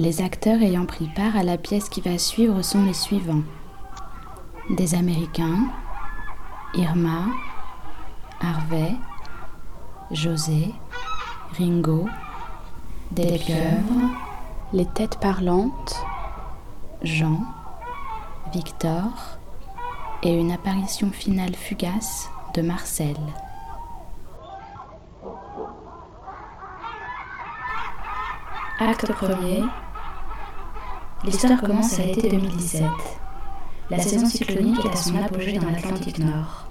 Les acteurs ayant pris part à la pièce qui va suivre sont les suivants. Des Américains, Irma, Harvey, José, Ringo, des les têtes parlantes, Jean, Victor et une apparition finale fugace de Marcel. Acte premier. L'histoire commence à l'été 2017. La saison cyclonique est à son apogée dans l'Atlantique Nord.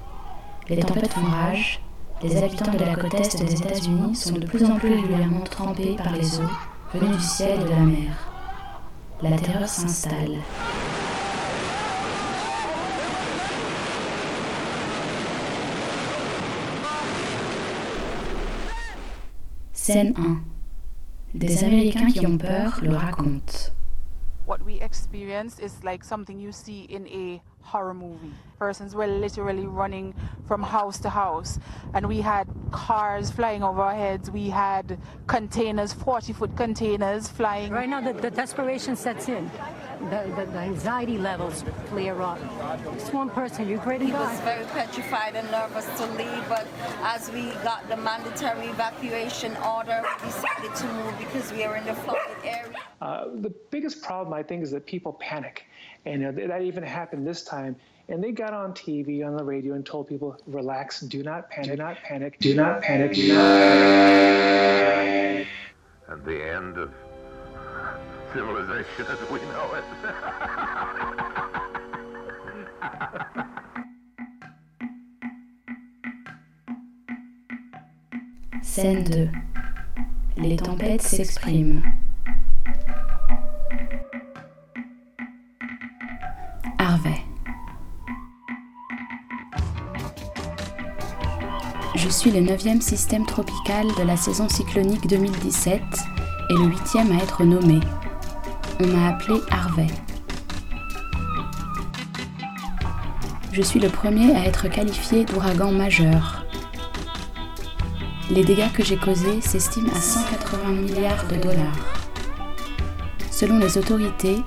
Les tempêtes font rage, les habitants de la côte est des États-Unis sont de plus en plus régulièrement trempés par les eaux venues du ciel et de la mer. La terreur s'installe. Scène 1. Des Américains qui ont peur le racontent. What we experienced is like something you see in a horror movie. Persons were literally running from house to house, and we had cars flying over our heads. We had containers, 40 foot containers flying. Right now, the, the desperation sets in. The, the, the anxiety levels flare up. Just one person, you're great He was very petrified and nervous to leave, but as we got the mandatory evacuation order, we decided to move because we are in the flooded area. Uh, the biggest problem, I think, is that people panic. And uh, that even happened this time. And they got on TV, on the radio, and told people, relax, do not panic, do not panic, do not panic, do not panic. and the end of as we know it. Scène 2. Les tempêtes s'expriment. Harvey. Je suis le 9e système tropical de la saison cyclonique 2017 et le 8e à être nommé. On m'a appelé Harvey. Je suis le premier à être qualifié d'ouragan majeur. Les dégâts que j'ai causés s'estiment à 180 milliards de dollars. Selon les autorités,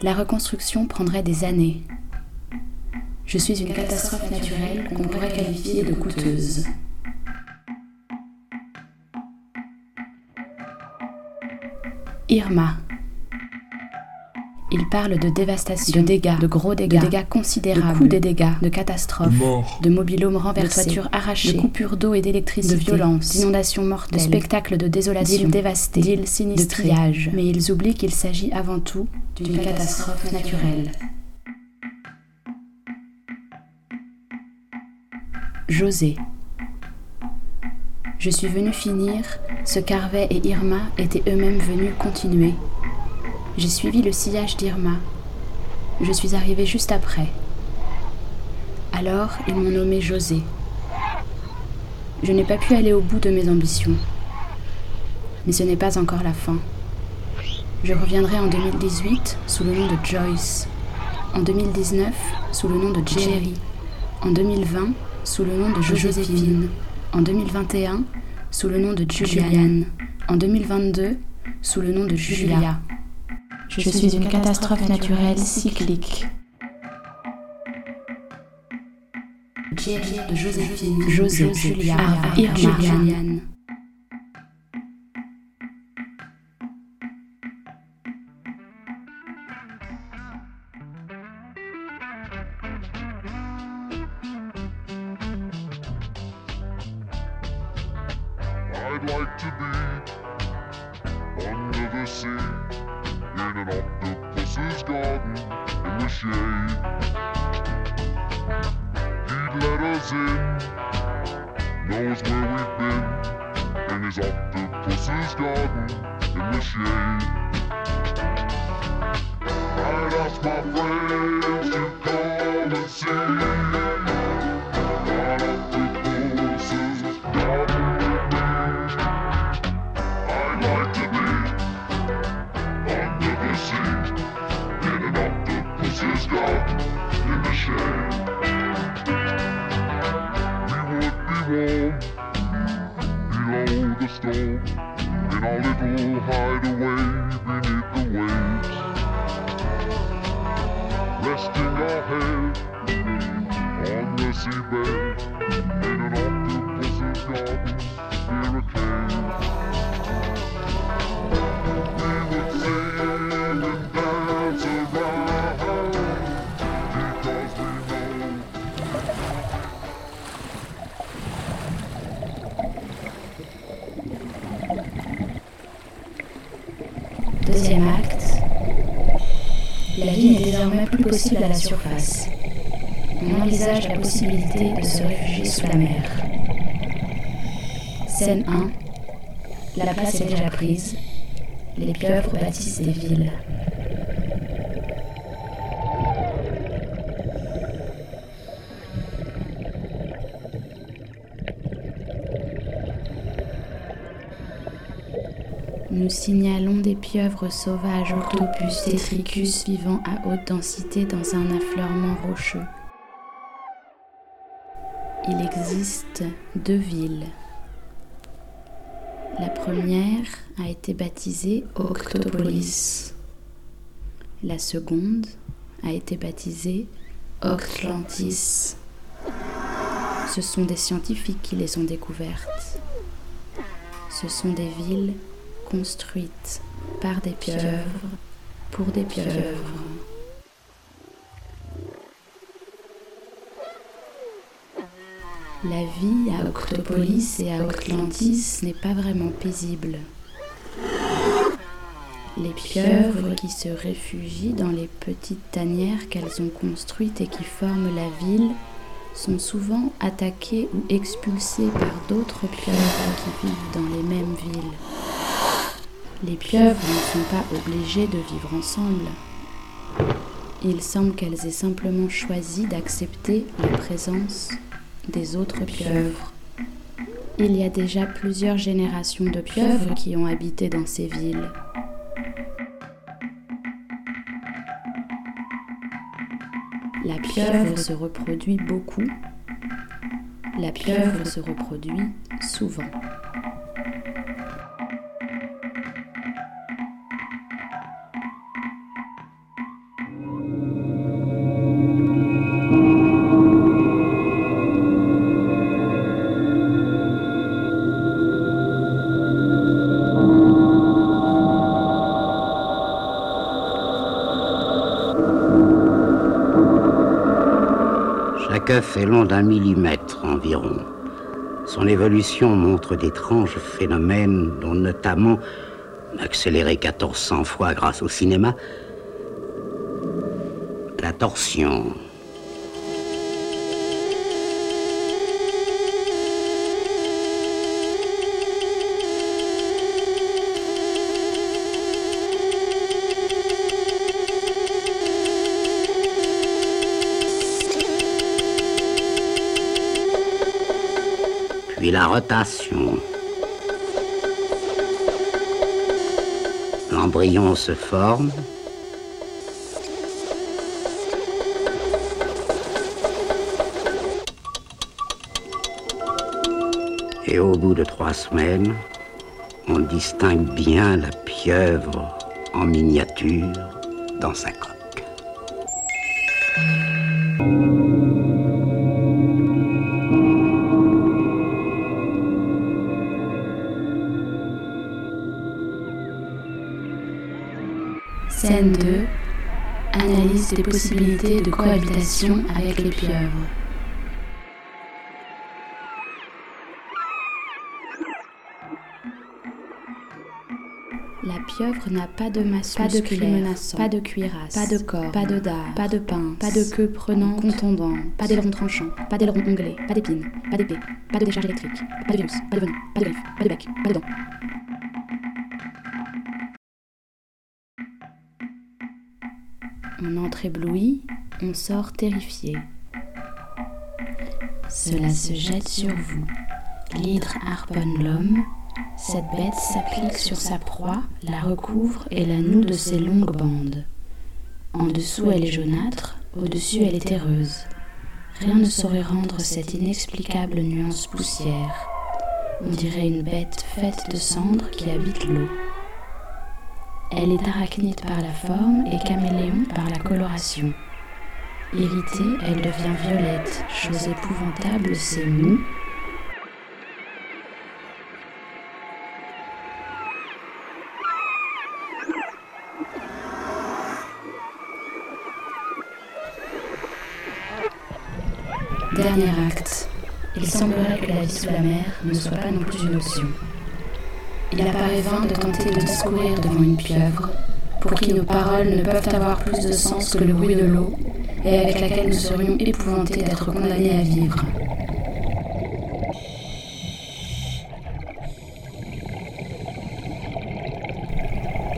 la reconstruction prendrait des années. Je suis une catastrophe naturelle qu'on pourrait qualifier de coûteuse. Irma. Il parle de dévastation, de dégâts, de gros dégâts, de dégâts considérables, de des dégâts, de catastrophes, De morts. de mobilhomes renversés, de toitures arrachées, de coupures d'eau et d'électricité, de violences, d'inondations mortelles, de spectacles de désolation, d'îles dévastées, d'îles sinistrées, de pillage. Mais ils oublient qu'il s'agit avant tout d'une catastrophe naturelle. José. Je suis venu finir ce qu'Harvey et Irma étaient eux-mêmes venus continuer. J'ai suivi le sillage d'Irma. Je suis arrivé juste après. Alors, ils m'ont nommé José. Je n'ai pas pu aller au bout de mes ambitions. Mais ce n'est pas encore la fin. Je reviendrai en 2018 sous le nom de Joyce. En 2019 sous le nom de Jerry. En 2020 sous le nom de Joséphine. En 2021 sous le nom de Julian. En 2022 sous le nom de Julia. Je suis une catastrophe naturelle cyclique. Jerry de Joséphine, José, Julia, Irma. Us in, knows where we've been in his octopus's garden in the shade. I'd ask my friends to come and see storm in our little hideaway beneath the waves, resting our head on the seabed in an octopus's garden Deuxième acte. La vie n'est désormais plus possible à la surface. On envisage la possibilité de se réfugier sous la mer. Scène 1. La place est déjà prise. Les pieuvres bâtissent des villes. Nous signalons des pieuvres sauvages octopus tétricus vivant à haute densité dans un affleurement rocheux. Il existe deux villes. La première a été baptisée Octopolis. La seconde a été baptisée Octlantis. Ce sont des scientifiques qui les ont découvertes. Ce sont des villes construites par des pieuvres pour des pieuvres. La vie à Octopolis et à Octlantis n'est pas vraiment paisible. Les pieuvres qui se réfugient dans les petites tanières qu'elles ont construites et qui forment la ville sont souvent attaquées ou expulsées par d'autres pieuvres qui vivent dans les mêmes villes. Les pieuvres ne sont pas obligées de vivre ensemble. Il semble qu'elles aient simplement choisi d'accepter la présence des autres pieuvres. Il y a déjà plusieurs générations de pieuvres qui ont habité dans ces villes. La pieuvre se reproduit beaucoup. La pieuvre se reproduit souvent. Œuf est long d'un millimètre environ. Son évolution montre d'étranges phénomènes, dont notamment, accéléré 1400 fois grâce au cinéma, la torsion. Puis la rotation. L'embryon se forme. Et au bout de trois semaines, on distingue bien la pieuvre en miniature dans sa coque. Scène 2. Analyse des possibilités de cohabitation avec les pieuvres. La pieuvre n'a pas de masse pas de clé menaçant, pas de cuirasse, pas de corps, pas de dard, pas de pince, pas de queue prenante, contondante, pas d'aileron tranchant, pas d'aileron onglé, pas d'épines, pas d'épée, pas de décharge électrique, pas de virus, pas de venin, pas de griffe, pas de bec, pas de dents. On entre ébloui, on sort terrifié. Cela se jette sur vous. L'hydre harponne l'homme. Cette bête s'applique sur sa proie, la recouvre et la noue de ses longues bandes. En dessous, elle est jaunâtre, au-dessus, elle est terreuse. Rien ne saurait rendre cette inexplicable nuance poussière. On dirait une bête faite de cendres qui habite l'eau. Elle est arachnide par la forme et caméléon par la coloration. Irritée, elle devient violette. Chose épouvantable, c'est mou. Dernier acte. Il semblerait que la vie sous la mer ne soit pas non plus une option. Il apparaît vain de tenter de discourir devant une pieuvre, pour qui nos paroles ne peuvent avoir plus de sens que le bruit de l'eau, et avec laquelle nous serions épouvantés d'être condamnés à vivre.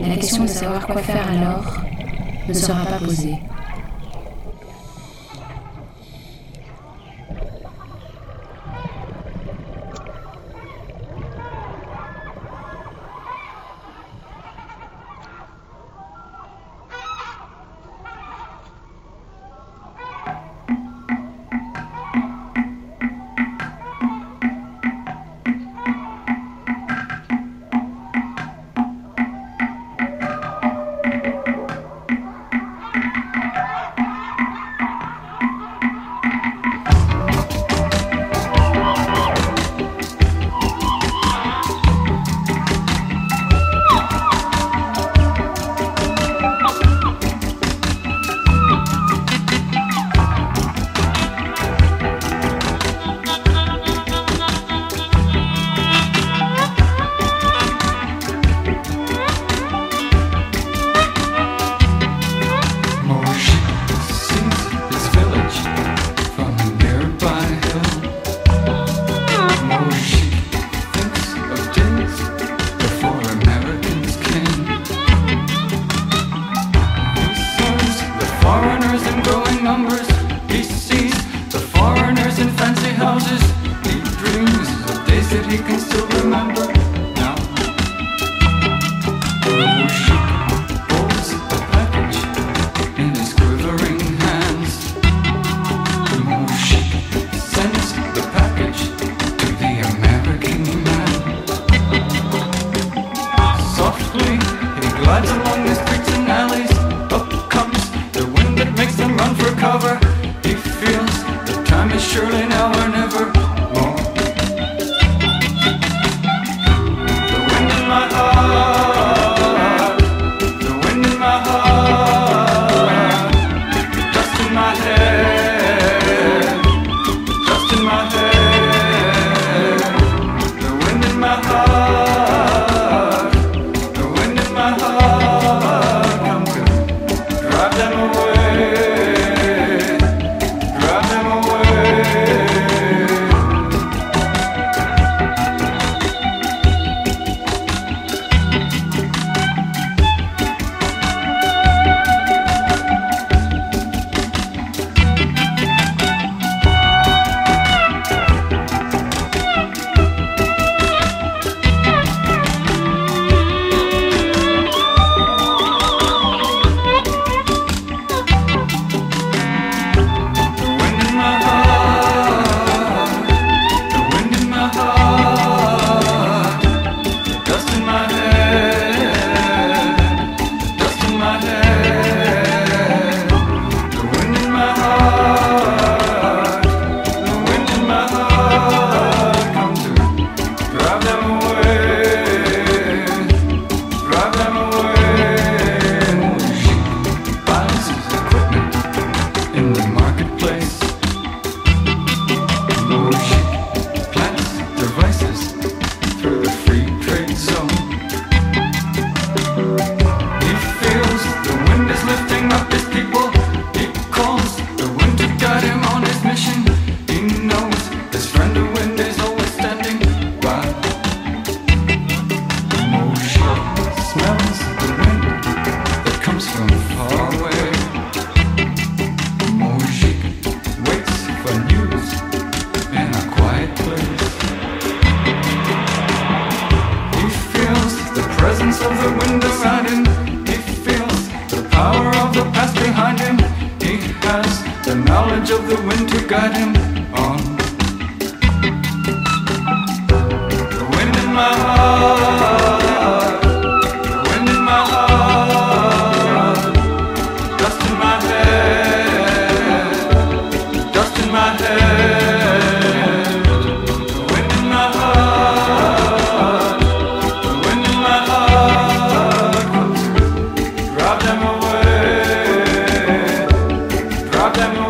La question de savoir quoi faire alors ne sera pas posée. expression the knowledge of the wind to guide him on. The wind in my heart. amor.